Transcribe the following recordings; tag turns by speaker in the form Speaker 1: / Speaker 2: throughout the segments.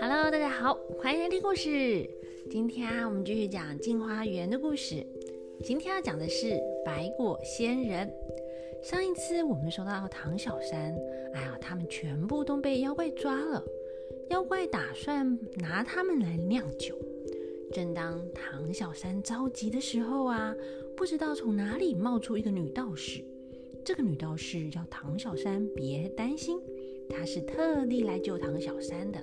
Speaker 1: Hello，大家好，欢迎来听故事。今天啊，我们继续讲镜花园的故事。今天要讲的是白果仙人。上一次我们说到唐小山，哎呀，他们全部都被妖怪抓了。妖怪打算拿他们来酿酒。正当唐小山着急的时候啊，不知道从哪里冒出一个女道士。这个女道士叫唐小山别担心，她是特地来救唐小山的。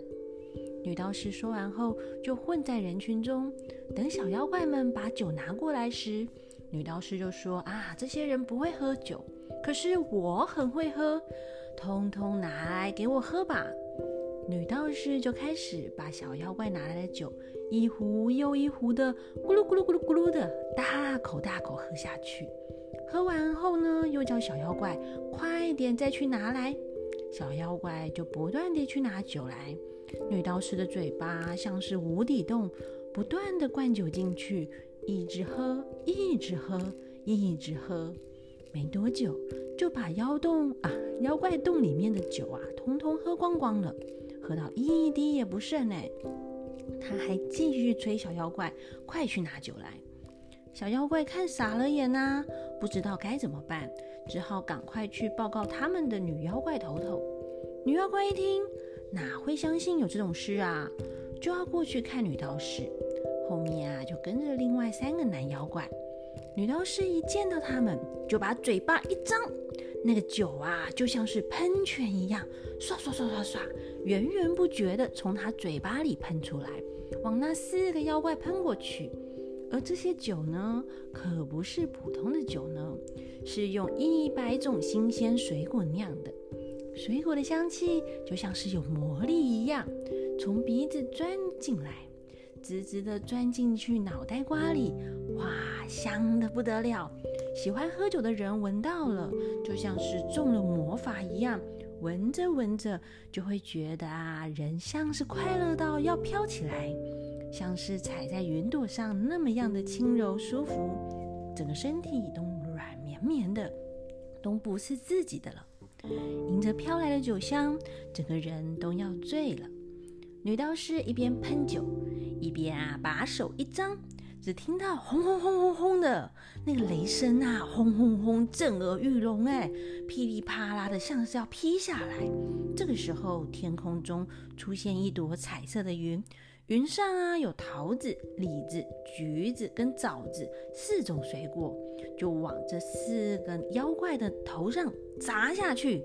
Speaker 1: 女道士说完后，就混在人群中，等小妖怪们把酒拿过来时，女道士就说：“啊，这些人不会喝酒，可是我很会喝，通通拿来给我喝吧。”女道士就开始把小妖怪拿来的酒一壶又一壶的咕噜咕噜咕噜咕噜的大口大口喝下去。喝完后呢，又叫小妖怪快点再去拿来。小妖怪就不断地去拿酒来。女道士的嘴巴像是无底洞，不断的灌酒进去，一直喝，一直喝，一直喝。没多久，就把妖洞啊，妖怪洞里面的酒啊，通通喝光光了，喝到一滴也不剩呢。他还继续催小妖怪快去拿酒来。小妖怪看傻了眼呐，不知道该怎么办，只好赶快去报告他们的女妖怪头头。女妖怪一听。哪会相信有这种事啊？就要过去看女道士，后面啊就跟着另外三个男妖怪。女道士一见到他们，就把嘴巴一张，那个酒啊就像是喷泉一样，唰唰唰唰唰，源源不绝的从她嘴巴里喷出来，往那四个妖怪喷过去。而这些酒呢，可不是普通的酒呢，是用一百种新鲜水果酿的。水果的香气就像是有魔力一样，从鼻子钻进来，直直的钻进去脑袋瓜里，哇，香的不得了！喜欢喝酒的人闻到了，就像是中了魔法一样，闻着闻着就会觉得啊，人像是快乐到要飘起来，像是踩在云朵上那么样的轻柔舒服，整个身体都软绵绵的，都不是自己的了。迎着飘来的酒香，整个人都要醉了。女道士一边喷酒，一边啊把手一张，只听到轰轰轰轰轰的那个雷声啊，轰轰轰震耳欲聋，哎，噼里啪啦的，像是要劈下来。这个时候，天空中出现一朵彩色的云。云上啊，有桃子、李子、橘子跟枣子四种水果，就往这四个妖怪的头上砸下去。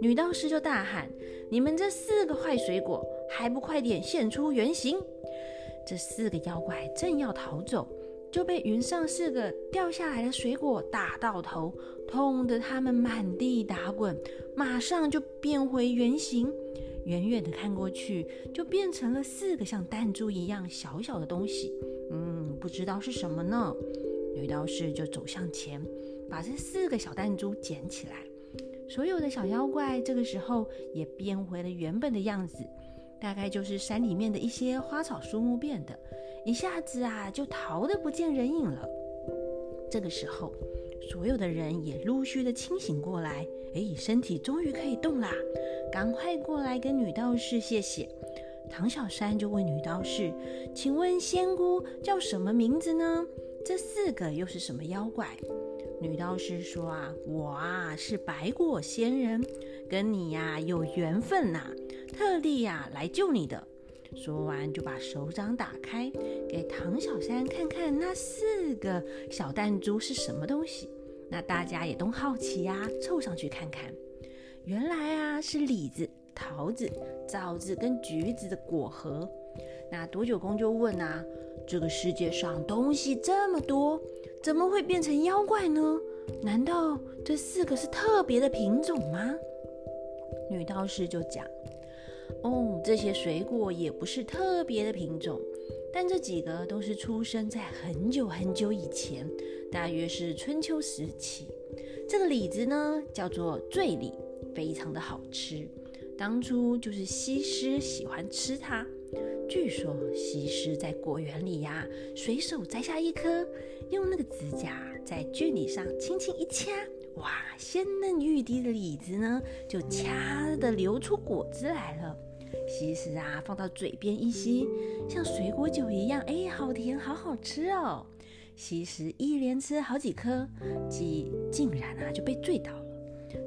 Speaker 1: 女道士就大喊：“你们这四个坏水果，还不快点现出原形！”这四个妖怪正要逃走，就被云上四个掉下来的水果打到头，痛得他们满地打滚，马上就变回原形。远远的看过去，就变成了四个像弹珠一样小小的东西。嗯，不知道是什么呢？女道士就走向前，把这四个小弹珠捡起来。所有的小妖怪这个时候也变回了原本的样子，大概就是山里面的一些花草树木变的，一下子啊就逃得不见人影了。这个时候，所有的人也陆续的清醒过来，哎，身体终于可以动啦！赶快过来跟女道士谢谢。唐小山就问女道士：“请问仙姑叫什么名字呢？这四个又是什么妖怪？”女道士说：“啊，我啊是白果仙人，跟你呀有缘分呐，特地呀来救你的。”说完就把手掌打开，给唐小山看看那四个小弹珠是什么东西。那大家也都好奇呀，凑上去看看。原来啊，是李子、桃子、枣子跟橘子的果核。那多九公就问啊：“这个世界上东西这么多，怎么会变成妖怪呢？难道这四个是特别的品种吗？”女道士就讲：“哦，这些水果也不是特别的品种，但这几个都是出生在很久很久以前，大约是春秋时期。这个李子呢，叫做醉李。”非常的好吃，当初就是西施喜欢吃它。据说西施在果园里呀，随手摘下一颗，用那个指甲在距离上轻轻一掐，哇，鲜嫩欲滴的李子呢，就掐的流出果汁来了。西施啊，放到嘴边一吸，像水果酒一样，哎，好甜，好好吃哦。西施一连吃好几颗，竟竟然啊就被醉倒了。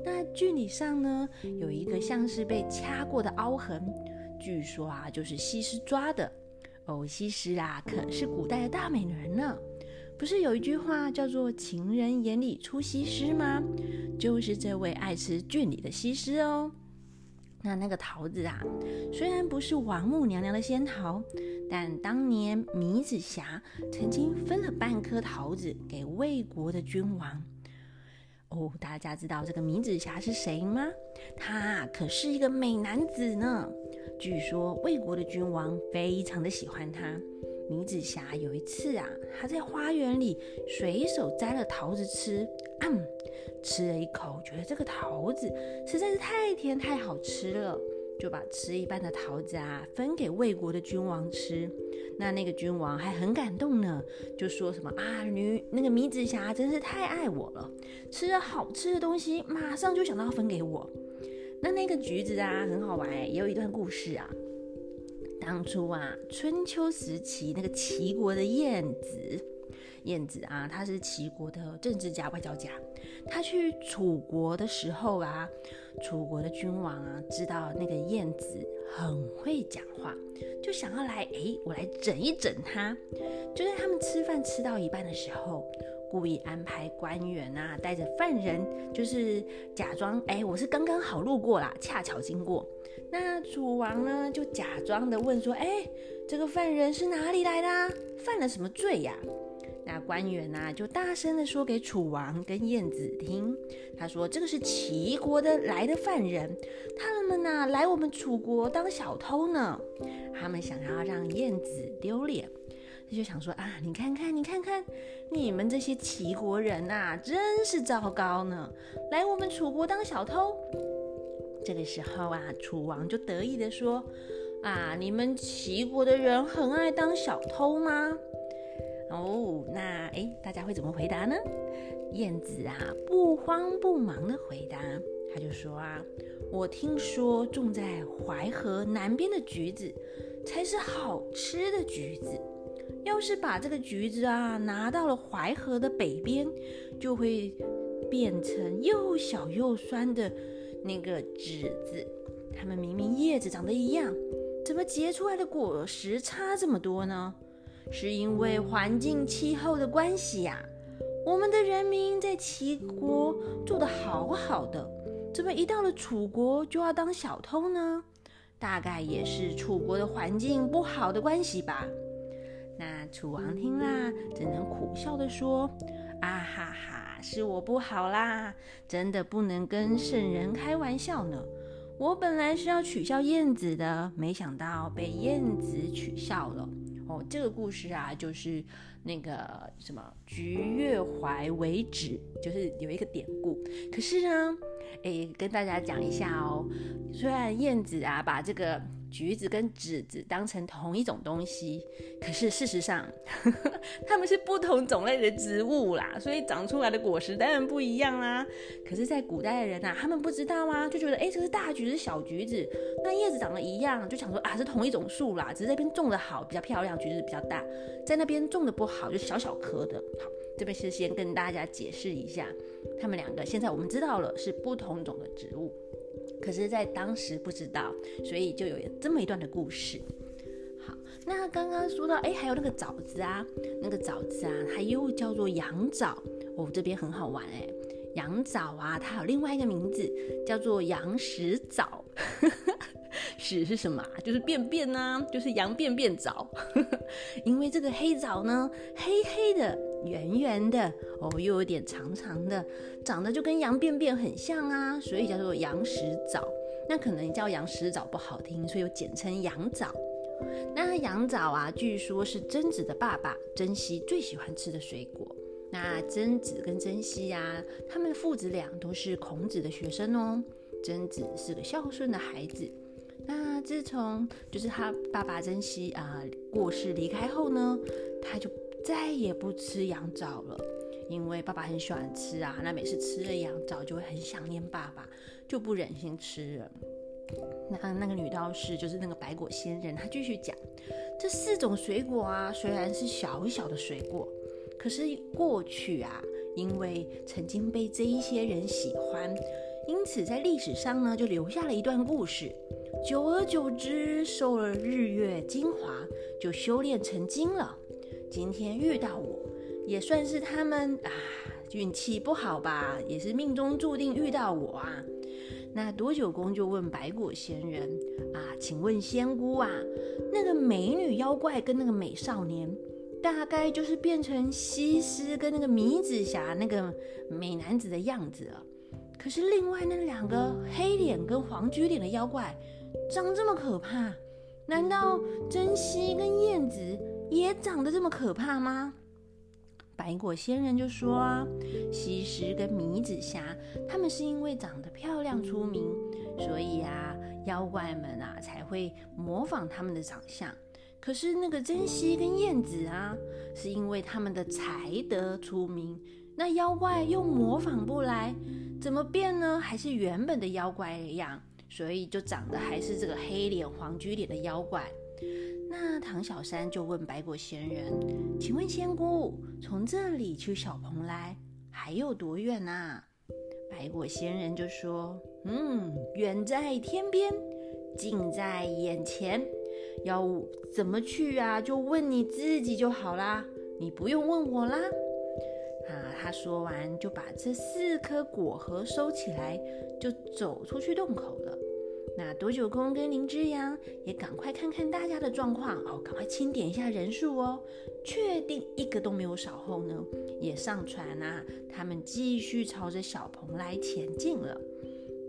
Speaker 1: 那距离上呢，有一个像是被掐过的凹痕，据说啊就是西施抓的。哦，西施啊，可是古代的大美人呢。不是有一句话叫做“情人眼里出西施”吗？就是这位爱吃郡里的西施哦。那那个桃子啊，虽然不是王母娘娘的仙桃，但当年米子霞曾经分了半颗桃子给魏国的君王。哦，大家知道这个米子霞是谁吗？他可是一个美男子呢。据说魏国的君王非常的喜欢他。米子霞有一次啊，她在花园里随手摘了桃子吃，嗯吃了一口，觉得这个桃子实在是太甜太好吃了，就把吃一半的桃子啊分给魏国的君王吃。那那个君王还很感动呢，就说什么啊，女那个米子霞真是太爱我了，吃了好吃的东西，马上就想到分给我。那那个橘子啊，很好玩也有一段故事啊。当初啊，春秋时期那个齐国的晏子，晏子啊，他是齐国的政治家、外交家。他去楚国的时候啊，楚国的君王啊，知道那个晏子很会讲话，就想要来，哎，我来整一整他。就在他们吃饭吃到一半的时候。故意安排官员啊，带着犯人，就是假装哎，我是刚刚好路过啦，恰巧经过。那楚王呢，就假装的问说：“哎，这个犯人是哪里来的？犯了什么罪呀？”那官员呢，就大声的说给楚王跟晏子听，他说：“这个是齐国的来的犯人，他们呢来我们楚国当小偷呢，他们想要让晏子丢脸。”他就想说啊，你看看，你看看，你们这些齐国人呐，真是糟糕呢！来我们楚国当小偷。这个时候啊，楚王就得意的说：“啊，你们齐国的人很爱当小偷吗？”哦，那哎，大家会怎么回答呢？燕子啊，不慌不忙的回答，他就说啊，我听说种在淮河南边的橘子才是好吃的橘子。要是把这个橘子啊拿到了淮河的北边，就会变成又小又酸的那个栀子。它们明明叶子长得一样，怎么结出来的果实差这么多呢？是因为环境气候的关系呀。我们的人民在齐国做得好好的，怎么一到了楚国就要当小偷呢？大概也是楚国的环境不好的关系吧。那楚王听啦，只能苦笑的说：“啊哈哈，是我不好啦，真的不能跟圣人开玩笑呢。我本来是要取笑燕子的，没想到被燕子取笑了。哦，这个故事啊，就是那个什么‘菊月怀为止’，就是有一个典故。可是呢，哎，跟大家讲一下哦，虽然燕子啊，把这个……橘子跟栀子当成同一种东西，可是事实上，它们是不同种类的植物啦，所以长出来的果实当然不一样啦。可是，在古代的人呐，他们不知道啊，就觉得哎，这是大橘子、小橘子，那叶子长得一样，就想说啊，是同一种树啦，只是这边种的好，比较漂亮，橘子比较大，在那边种的不好，就小小颗的。好，这边是先跟大家解释一下，他们两个现在我们知道了是不同种的植物。可是，在当时不知道，所以就有这么一段的故事。好，那刚刚说到，哎，还有那个枣子啊，那个枣子啊，它又叫做羊枣。哦，这边很好玩哎，羊枣啊，它有另外一个名字，叫做羊屎枣。屎是什么？就是便便呐，就是羊便便枣。因为这个黑枣呢，黑黑的、圆圆的，哦，又有点长长的，长得就跟羊便便很像啊，所以叫做羊屎枣。那可能叫羊屎枣不好听，所以又简称羊枣。那羊枣啊，据说是贞子的爸爸贞熙最喜欢吃的水果。那贞子跟贞熙呀，他们父子俩都是孔子的学生哦。贞子是个孝顺的孩子。那自从就是他爸爸珍惜啊过世离开后呢，他就再也不吃羊枣了，因为爸爸很喜欢吃啊，那每次吃了羊枣就会很想念爸爸，就不忍心吃了。那那个女道士就是那个白果仙人，她继续讲，这四种水果啊，虽然是小小的水果，可是过去啊，因为曾经被这一些人喜欢，因此在历史上呢，就留下了一段故事。久而久之，受了日月精华，就修炼成精了。今天遇到我，也算是他们啊运气不好吧，也是命中注定遇到我啊。那多久公就问白果仙人啊，请问仙姑啊，那个美女妖怪跟那个美少年，大概就是变成西施跟那个米紫霞那个美男子的样子了。可是另外那两个黑脸跟黄菊脸的妖怪，长这么可怕，难道珍惜跟燕子也长得这么可怕吗？白果仙人就说啊，西施跟米紫霞，他们是因为长得漂亮出名，所以啊，妖怪们啊才会模仿他们的长相。可是那个珍惜跟燕子啊，是因为他们的才德出名，那妖怪又模仿不来，怎么变呢？还是原本的妖怪一样，所以就长得还是这个黑脸黄菊脸的妖怪。那唐小山就问白果仙人：“请问仙姑，从这里去小蓬莱还有多远呐？”白果仙人就说：“嗯，远在天边，近在眼前。要怎么去啊？就问你自己就好啦，你不用问我啦。”啊，他说完就把这四颗果核收起来，就走出去洞口了。那多久公跟林之阳也赶快看看大家的状况哦，赶快清点一下人数哦，确定一个都没有少后呢，也上船啊，他们继续朝着小蓬莱前进了。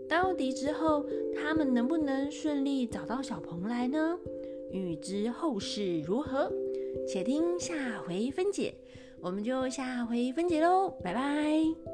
Speaker 1: 到底之后他们能不能顺利找到小蓬莱呢？欲知后事如何，且听下回分解。我们就下回分解喽，拜拜。